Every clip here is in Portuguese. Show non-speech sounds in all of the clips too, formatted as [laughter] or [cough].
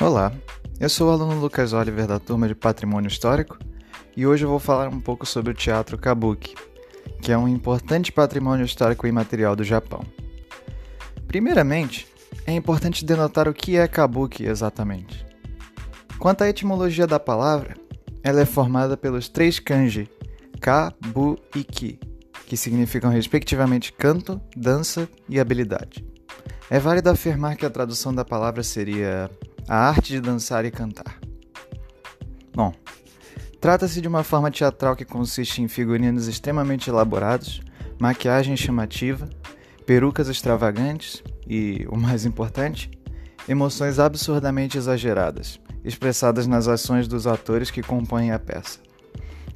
Olá, eu sou o aluno Lucas Oliver da turma de Patrimônio Histórico e hoje eu vou falar um pouco sobre o teatro Kabuki, que é um importante patrimônio histórico imaterial do Japão. Primeiramente, é importante denotar o que é Kabuki exatamente. Quanto à etimologia da palavra, ela é formada pelos três kanji Ka, Bu e Ki, que significam respectivamente canto, dança e habilidade. É válido afirmar que a tradução da palavra seria a arte de dançar e cantar. Bom, trata-se de uma forma teatral que consiste em figurinos extremamente elaborados, maquiagem chamativa, perucas extravagantes e, o mais importante, emoções absurdamente exageradas, expressadas nas ações dos atores que compõem a peça.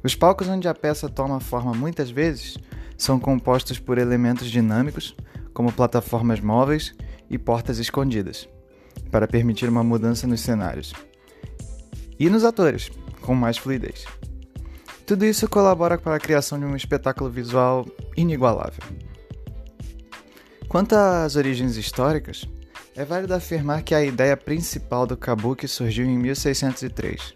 Os palcos onde a peça toma forma muitas vezes são compostos por elementos dinâmicos, como plataformas móveis e portas escondidas para permitir uma mudança nos cenários e nos atores, com mais fluidez. Tudo isso colabora para a criação de um espetáculo visual inigualável. Quanto às origens históricas, é válido afirmar que a ideia principal do kabuki surgiu em 1603,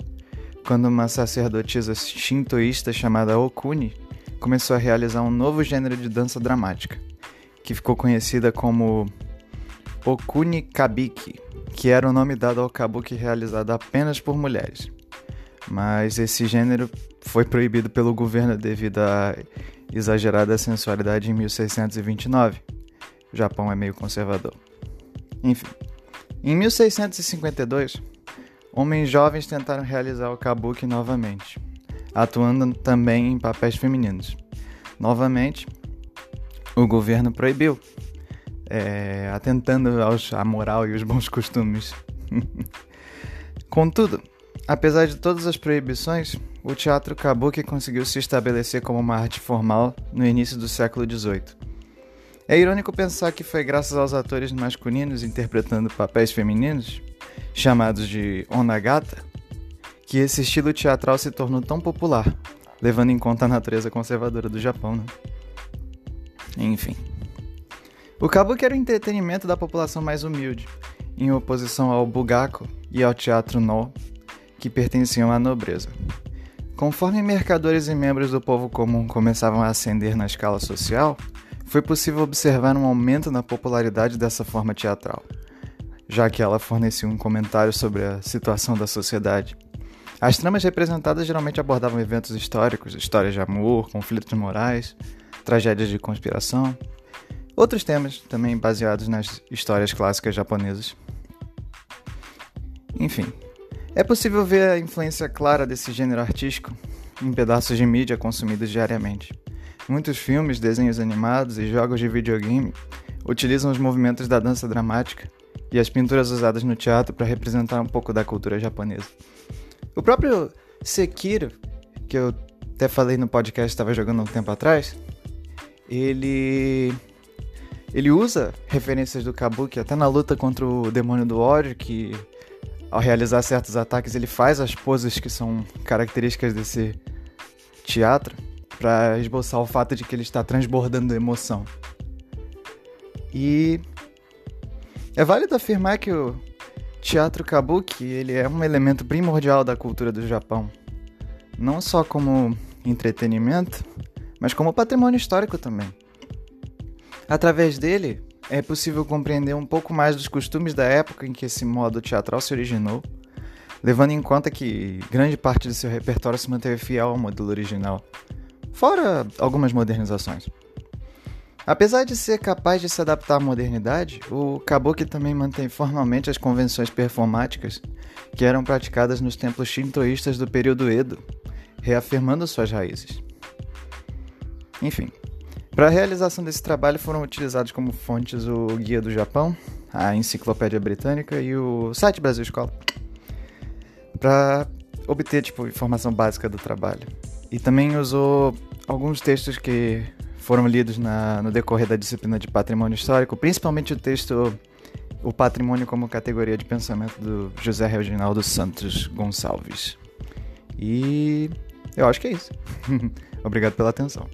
quando uma sacerdotisa shintoísta chamada Okuni começou a realizar um novo gênero de dança dramática, que ficou conhecida como Okuni Kabiki, que era o nome dado ao kabuki realizado apenas por mulheres. Mas esse gênero foi proibido pelo governo devido à exagerada sensualidade em 1629. O Japão é meio conservador. Enfim, em 1652, homens jovens tentaram realizar o kabuki novamente, atuando também em papéis femininos. Novamente, o governo proibiu, é, atentando aos, à moral e os bons costumes. [laughs] Contudo, apesar de todas as proibições, o teatro kabuki conseguiu se estabelecer como uma arte formal no início do século XVIII. É irônico pensar que foi graças aos atores masculinos interpretando papéis femininos, chamados de onagata, que esse estilo teatral se tornou tão popular, levando em conta a natureza conservadora do Japão. Né? Enfim. O kabuki era o entretenimento da população mais humilde, em oposição ao bugaku e ao teatro no, que pertenciam à nobreza. Conforme mercadores e membros do povo comum começavam a ascender na escala social, foi possível observar um aumento na popularidade dessa forma teatral, já que ela fornecia um comentário sobre a situação da sociedade. As tramas representadas geralmente abordavam eventos históricos, histórias de amor, conflitos morais, tragédias de conspiração, Outros temas, também baseados nas histórias clássicas japonesas. Enfim, é possível ver a influência clara desse gênero artístico em pedaços de mídia consumidos diariamente. Muitos filmes, desenhos animados e jogos de videogame utilizam os movimentos da dança dramática e as pinturas usadas no teatro para representar um pouco da cultura japonesa. O próprio Sekiro, que eu até falei no podcast estava jogando um tempo atrás, ele ele usa referências do Kabuki até na luta contra o demônio do ódio, que ao realizar certos ataques ele faz as poses que são características desse teatro para esboçar o fato de que ele está transbordando emoção. E é válido afirmar que o teatro kabuki ele é um elemento primordial da cultura do Japão, não só como entretenimento, mas como patrimônio histórico também. Através dele, é possível compreender um pouco mais dos costumes da época em que esse modo teatral se originou, levando em conta que grande parte de seu repertório se manteve fiel ao modelo original, fora algumas modernizações. Apesar de ser capaz de se adaptar à modernidade, o kabuki também mantém formalmente as convenções performáticas que eram praticadas nos templos shintoístas do período Edo, reafirmando suas raízes. Enfim, para a realização desse trabalho foram utilizados como fontes o Guia do Japão, a Enciclopédia Britânica e o site Brasil Escola, para obter tipo informação básica do trabalho. E também usou alguns textos que foram lidos na, no decorrer da disciplina de Patrimônio Histórico, principalmente o texto O Patrimônio como Categoria de Pensamento do José Reginaldo Santos Gonçalves. E eu acho que é isso. [laughs] Obrigado pela atenção.